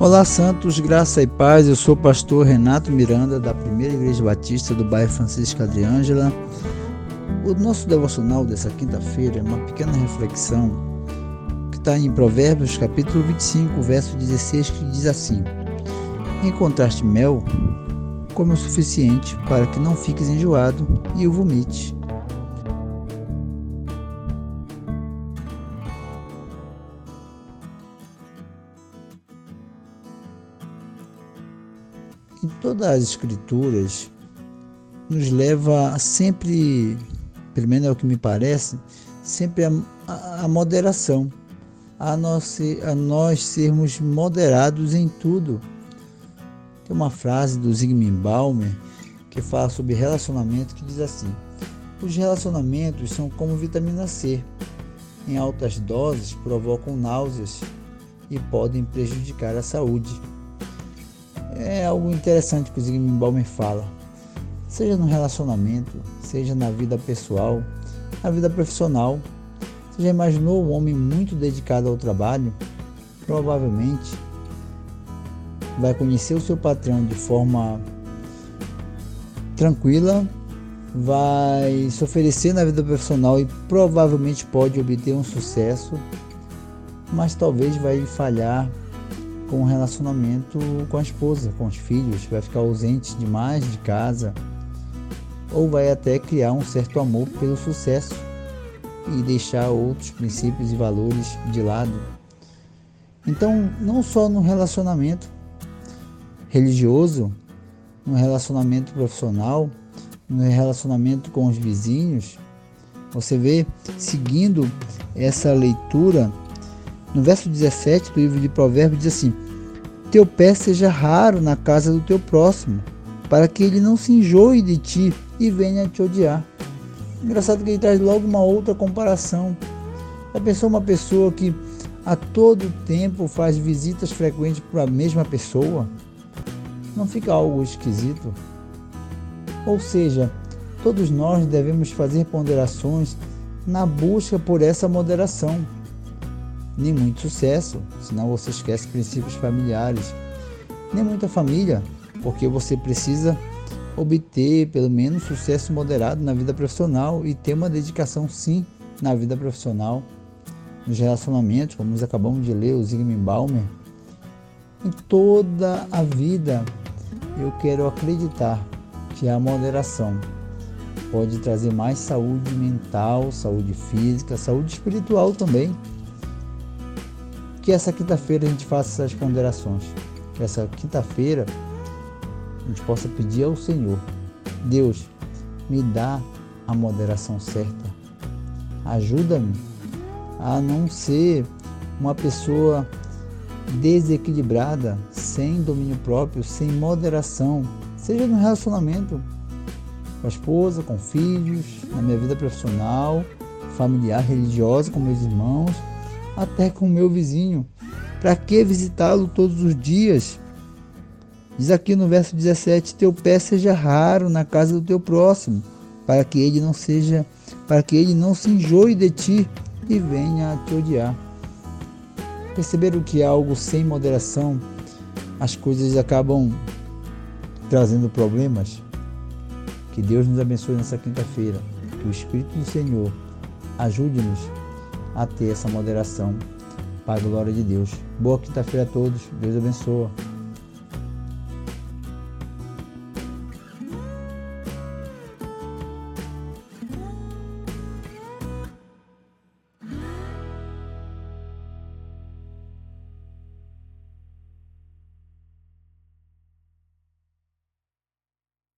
Olá, Santos, graça e paz. Eu sou o pastor Renato Miranda, da Primeira Igreja Batista do bairro Francisco Adriângela. O nosso devocional dessa quinta-feira é uma pequena reflexão que está em Provérbios, capítulo 25, verso 16, que diz assim: Encontraste mel, come o suficiente para que não fiques enjoado e o vomite. Em todas as escrituras nos leva sempre, pelo menos é o que me parece, sempre a, a, a moderação, a nós, a nós sermos moderados em tudo. Tem uma frase do Zygmunt Baumer que fala sobre relacionamento que diz assim: os relacionamentos são como vitamina C. Em altas doses provocam náuseas e podem prejudicar a saúde é algo interessante que o Zygmunt Bauman fala. Seja no relacionamento, seja na vida pessoal, na vida profissional. Você já imaginou um homem muito dedicado ao trabalho? Provavelmente vai conhecer o seu patrão de forma tranquila, vai se oferecer na vida profissional e provavelmente pode obter um sucesso, mas talvez vai falhar com o relacionamento com a esposa, com os filhos, vai ficar ausente demais de casa, ou vai até criar um certo amor pelo sucesso e deixar outros princípios e valores de lado. Então, não só no relacionamento religioso, no relacionamento profissional, no relacionamento com os vizinhos, você vê seguindo essa leitura no verso 17 do livro de Provérbios diz assim: Teu pé seja raro na casa do teu próximo, para que ele não se enjoe de ti e venha te odiar. Engraçado que ele traz logo uma outra comparação. Já pensou uma pessoa que a todo tempo faz visitas frequentes para a mesma pessoa? Não fica algo esquisito? Ou seja, todos nós devemos fazer ponderações na busca por essa moderação nem muito sucesso, senão você esquece princípios familiares, nem muita família, porque você precisa obter pelo menos sucesso moderado na vida profissional e ter uma dedicação sim na vida profissional, nos relacionamentos, como nós acabamos de ler o Zygmunt Baumer. Em toda a vida eu quero acreditar que a moderação pode trazer mais saúde mental, saúde física, saúde espiritual também que essa quinta-feira a gente faça essas ponderações. Essa quinta-feira a gente possa pedir ao Senhor: Deus, me dá a moderação certa. Ajuda-me a não ser uma pessoa desequilibrada, sem domínio próprio, sem moderação, seja no relacionamento com a esposa, com filhos, na minha vida profissional, familiar, religiosa, com meus irmãos até com o meu vizinho. Para que visitá-lo todos os dias? Diz aqui no verso 17: Teu pé seja raro na casa do teu próximo, para que ele não seja, para que ele não se enjoe de ti e venha a te odiar. Perceberam que é algo sem moderação, as coisas acabam trazendo problemas? Que Deus nos abençoe nessa quinta-feira. Que o Espírito do Senhor ajude-nos a ter essa moderação para a glória de Deus. Boa quinta-feira a todos. Deus abençoe.